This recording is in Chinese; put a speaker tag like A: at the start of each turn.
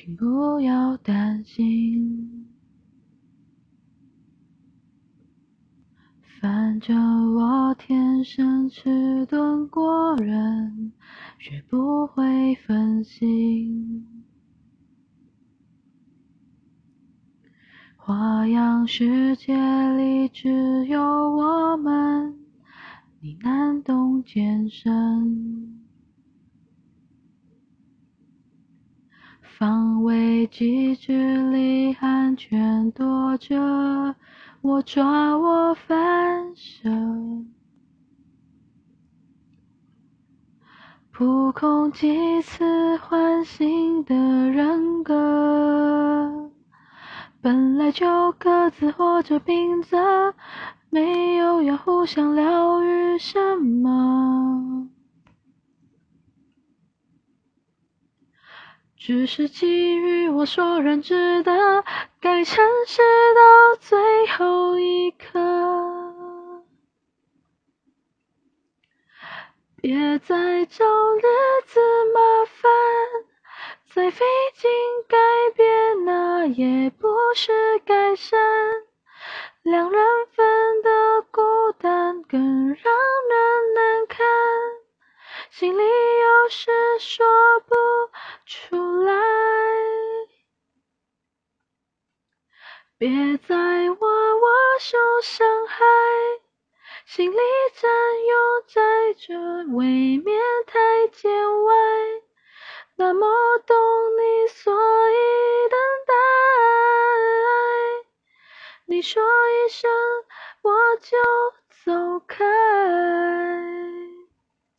A: 请不要担心，反正我天生迟钝过人，学不会分心。花样世界里只有我们，你难懂艰深。防卫机制里安全躲着，我抓我反射，扑空几次唤醒的人格。本来就各自活着，平仄，没有要互相疗愈什么，只是基于我所认知的，该诚实到最后一刻，别再找日子麻烦。再费劲改变，那也不是改善。两人份的孤单更让人难堪，心里有事说不出来。别再挖我受伤害，心里占有在这未免太见外。那么懂你，所以等待。你说一声，我就走开。